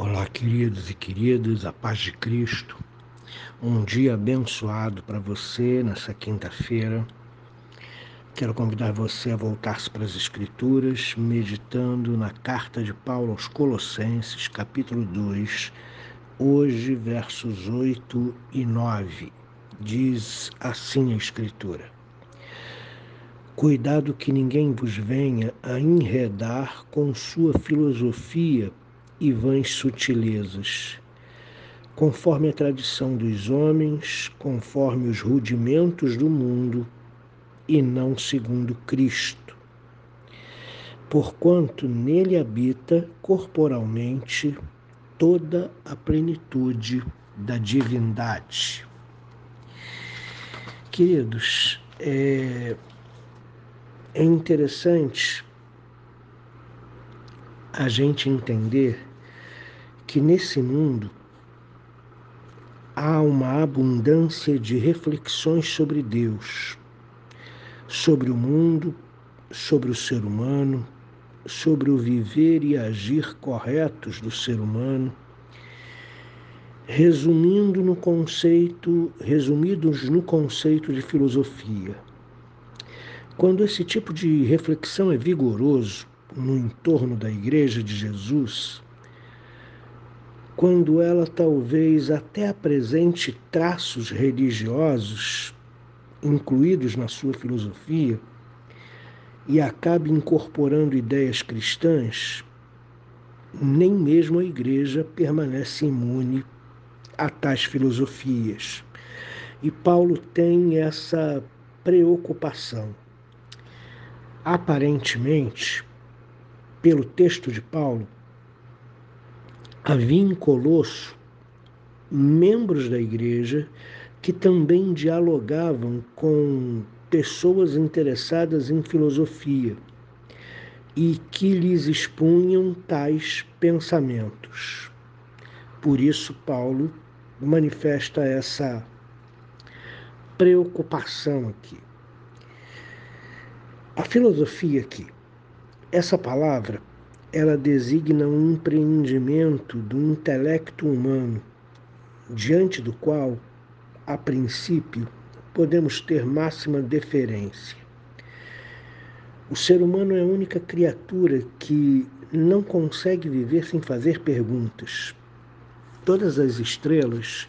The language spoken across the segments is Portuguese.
Olá, queridos e queridas, a paz de Cristo. Um dia abençoado para você nessa quinta-feira. Quero convidar você a voltar-se para as Escrituras, meditando na carta de Paulo aos Colossenses, capítulo 2, hoje, versos 8 e 9. Diz assim a Escritura: Cuidado que ninguém vos venha a enredar com sua filosofia e vãs sutilezas, conforme a tradição dos homens, conforme os rudimentos do mundo, e não segundo Cristo. Porquanto nele habita corporalmente toda a plenitude da divindade. Queridos, é, é interessante a gente entender que nesse mundo há uma abundância de reflexões sobre Deus, sobre o mundo, sobre o ser humano, sobre o viver e agir corretos do ser humano, resumindo no conceito, resumidos no conceito de filosofia. Quando esse tipo de reflexão é vigoroso no entorno da igreja de Jesus, quando ela talvez até apresente traços religiosos incluídos na sua filosofia e acabe incorporando ideias cristãs, nem mesmo a igreja permanece imune a tais filosofias. E Paulo tem essa preocupação. Aparentemente, pelo texto de Paulo, havia em Colosso membros da igreja que também dialogavam com pessoas interessadas em filosofia e que lhes expunham tais pensamentos. Por isso, Paulo manifesta essa preocupação aqui. A filosofia aqui, essa palavra ela designa um empreendimento do intelecto humano, diante do qual, a princípio, podemos ter máxima deferência. O ser humano é a única criatura que não consegue viver sem fazer perguntas. Todas as estrelas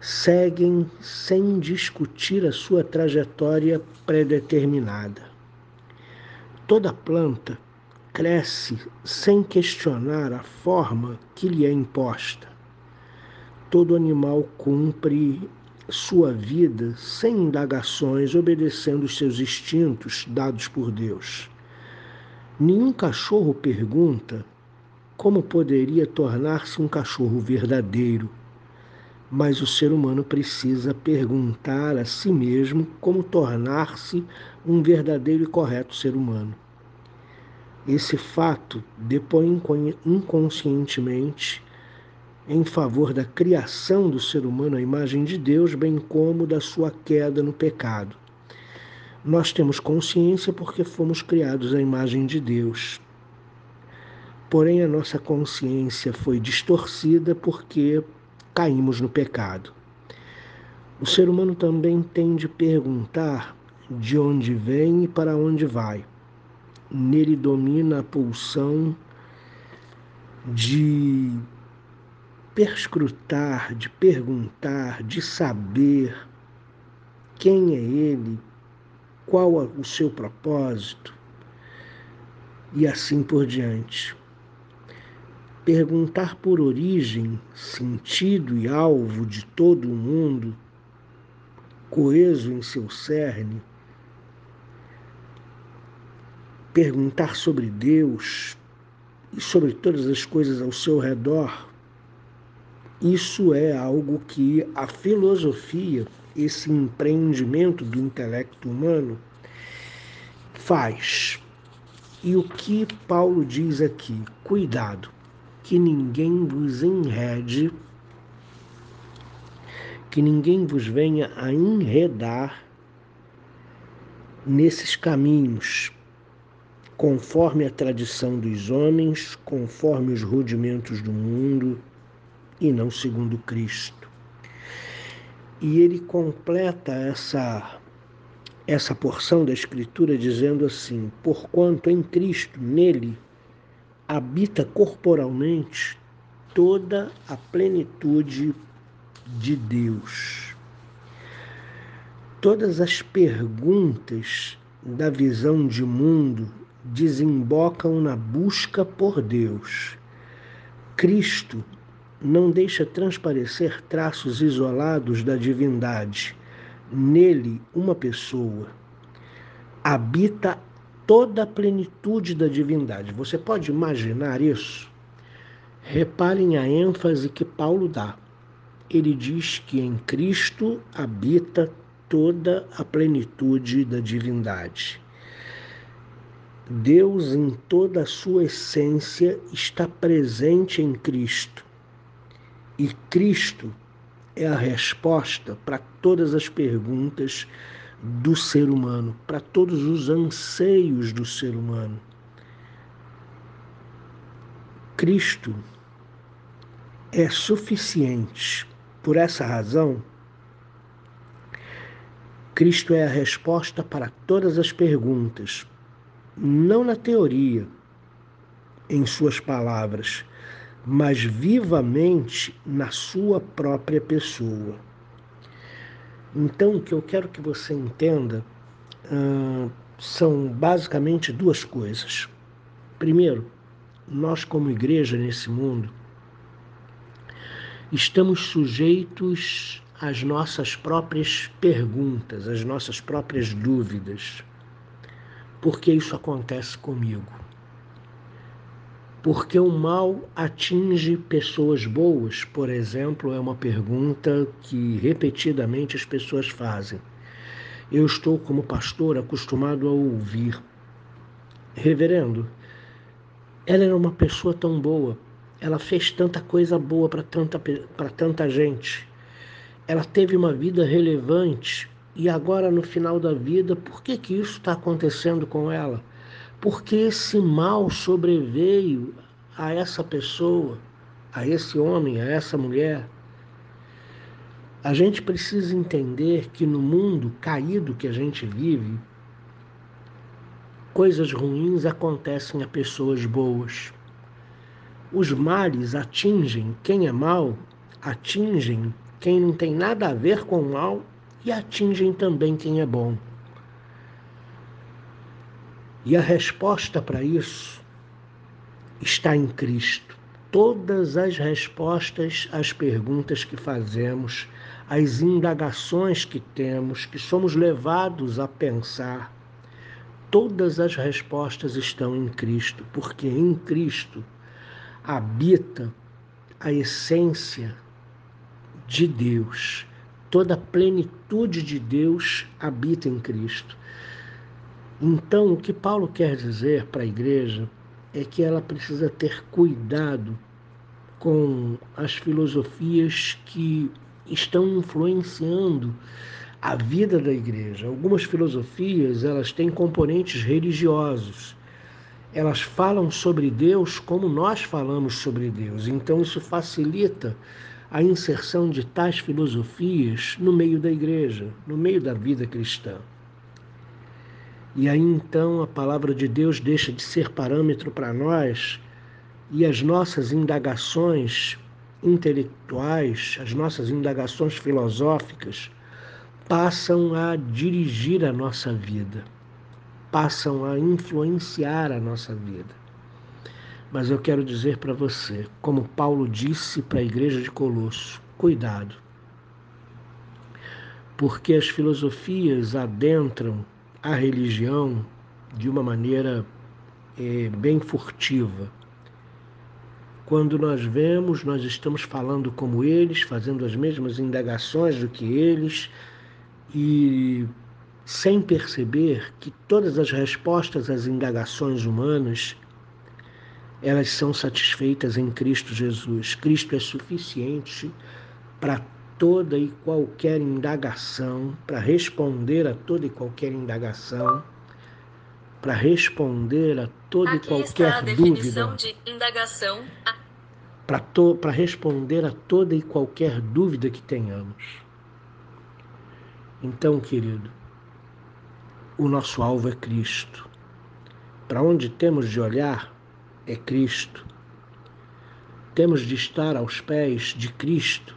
seguem sem discutir a sua trajetória predeterminada. Toda planta cresce sem questionar a forma que lhe é imposta. Todo animal cumpre sua vida sem indagações, obedecendo os seus instintos dados por Deus. Nenhum cachorro pergunta como poderia tornar-se um cachorro verdadeiro, mas o ser humano precisa perguntar a si mesmo como tornar-se um verdadeiro e correto ser humano. Esse fato depõe inconscientemente em favor da criação do ser humano à imagem de Deus, bem como da sua queda no pecado. Nós temos consciência porque fomos criados à imagem de Deus. Porém, a nossa consciência foi distorcida porque caímos no pecado. O ser humano também tem de perguntar de onde vem e para onde vai nele domina a pulsão de perscrutar, de perguntar, de saber quem é ele, qual o seu propósito e assim por diante. Perguntar por origem, sentido e alvo de todo o mundo, coeso em seu cerne, perguntar sobre Deus e sobre todas as coisas ao seu redor, isso é algo que a filosofia, esse empreendimento do intelecto humano, faz. E o que Paulo diz aqui? Cuidado, que ninguém vos enrede, que ninguém vos venha a enredar nesses caminhos conforme a tradição dos homens, conforme os rudimentos do mundo e não segundo Cristo. E ele completa essa essa porção da escritura dizendo assim: porquanto em Cristo, nele habita corporalmente toda a plenitude de Deus. Todas as perguntas da visão de mundo desembocam na busca por Deus. Cristo não deixa transparecer traços isolados da divindade. Nele, uma pessoa habita toda a plenitude da divindade. Você pode imaginar isso? Reparem a ênfase que Paulo dá. Ele diz que em Cristo habita toda a plenitude da divindade. Deus, em toda a sua essência, está presente em Cristo. E Cristo é a resposta para todas as perguntas do ser humano, para todos os anseios do ser humano. Cristo é suficiente. Por essa razão, Cristo é a resposta para todas as perguntas, não na teoria, em suas palavras, mas vivamente na sua própria pessoa. Então, o que eu quero que você entenda uh, são basicamente duas coisas. Primeiro, nós, como igreja nesse mundo, estamos sujeitos às nossas próprias perguntas, às nossas próprias dúvidas. Por que isso acontece comigo? Porque o mal atinge pessoas boas, por exemplo, é uma pergunta que repetidamente as pessoas fazem. Eu estou, como pastor, acostumado a ouvir: Reverendo, ela era uma pessoa tão boa, ela fez tanta coisa boa para tanta, tanta gente, ela teve uma vida relevante e agora no final da vida, por que, que isso está acontecendo com ela? porque esse mal sobreveio a essa pessoa, a esse homem, a essa mulher. A gente precisa entender que no mundo caído que a gente vive, coisas ruins acontecem a pessoas boas. Os males atingem quem é mal, atingem quem não tem nada a ver com o mal e atingem também quem é bom. E a resposta para isso está em Cristo. Todas as respostas às perguntas que fazemos, às indagações que temos, que somos levados a pensar, todas as respostas estão em Cristo, porque em Cristo habita a essência de Deus. Toda a plenitude de Deus habita em Cristo. Então, o que Paulo quer dizer para a igreja é que ela precisa ter cuidado com as filosofias que estão influenciando a vida da igreja. Algumas filosofias, elas têm componentes religiosos. Elas falam sobre Deus como nós falamos sobre Deus. Então isso facilita a inserção de tais filosofias no meio da igreja, no meio da vida cristã. E aí então a palavra de Deus deixa de ser parâmetro para nós e as nossas indagações intelectuais, as nossas indagações filosóficas passam a dirigir a nossa vida, passam a influenciar a nossa vida. Mas eu quero dizer para você, como Paulo disse para a igreja de Colosso, cuidado. Porque as filosofias adentram a religião de uma maneira é, bem furtiva. Quando nós vemos, nós estamos falando como eles, fazendo as mesmas indagações do que eles, e sem perceber que todas as respostas às indagações humanas elas são satisfeitas em Cristo Jesus. Cristo é suficiente para toda e qualquer indagação, para responder a toda e qualquer indagação, para responder a toda Aqui e qualquer dúvida. de indagação. Para responder a toda e qualquer dúvida que tenhamos. Então, querido, o nosso alvo é Cristo. Para onde temos de olhar é Cristo. Temos de estar aos pés de Cristo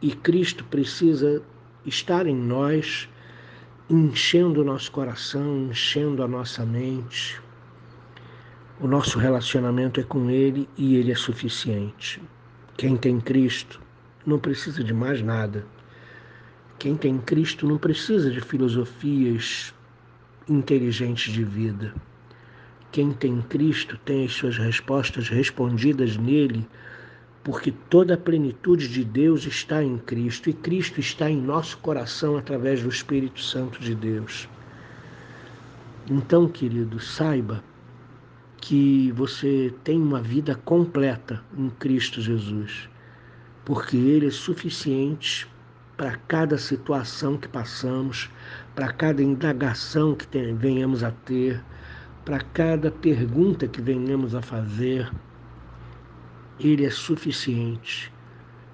e Cristo precisa estar em nós, enchendo o nosso coração, enchendo a nossa mente. O nosso relacionamento é com Ele e Ele é suficiente. Quem tem Cristo não precisa de mais nada. Quem tem Cristo não precisa de filosofias inteligentes de vida. Quem tem Cristo tem as suas respostas respondidas nele, porque toda a plenitude de Deus está em Cristo e Cristo está em nosso coração através do Espírito Santo de Deus. Então, querido, saiba que você tem uma vida completa em Cristo Jesus, porque Ele é suficiente para cada situação que passamos, para cada indagação que venhamos a ter, para cada pergunta que venhamos a fazer. Ele é suficiente.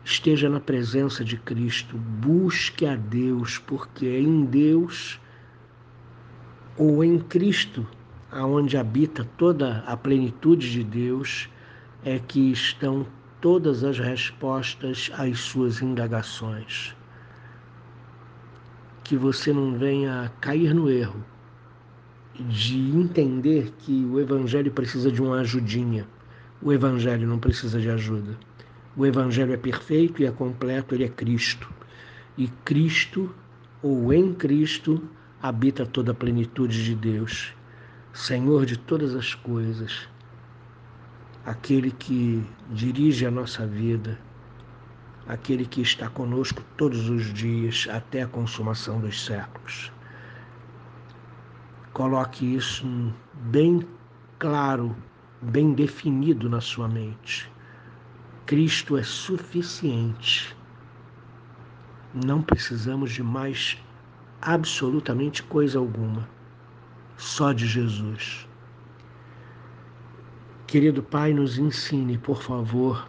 Esteja na presença de Cristo, busque a Deus, porque é em Deus ou em Cristo, aonde habita toda a plenitude de Deus, é que estão todas as respostas às suas indagações que você não venha cair no erro de entender que o Evangelho precisa de uma ajudinha. O Evangelho não precisa de ajuda. O Evangelho é perfeito e é completo, ele é Cristo. E Cristo, ou em Cristo, habita toda a plenitude de Deus, Senhor de todas as coisas, aquele que dirige a nossa vida, aquele que está conosco todos os dias até a consumação dos séculos. Coloque isso bem claro, bem definido na sua mente. Cristo é suficiente. Não precisamos de mais absolutamente coisa alguma, só de Jesus. Querido Pai, nos ensine, por favor,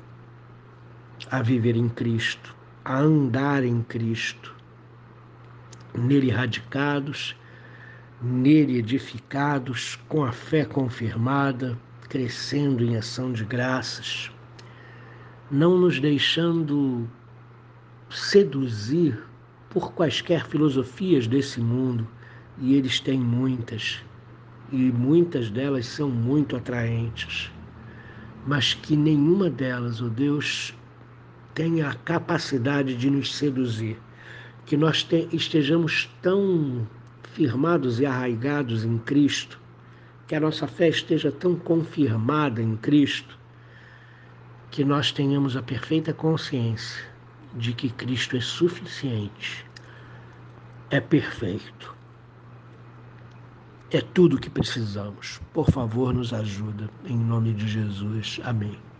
a viver em Cristo, a andar em Cristo, nele radicados, nele edificados, com a fé confirmada, crescendo em ação de graças, não nos deixando seduzir por quaisquer filosofias desse mundo, e eles têm muitas, e muitas delas são muito atraentes, mas que nenhuma delas, ó oh Deus, tenha a capacidade de nos seduzir, que nós te, estejamos tão firmados e arraigados em Cristo, que a nossa fé esteja tão confirmada em Cristo, que nós tenhamos a perfeita consciência de que Cristo é suficiente, é perfeito, é tudo o que precisamos. Por favor, nos ajuda. Em nome de Jesus. Amém.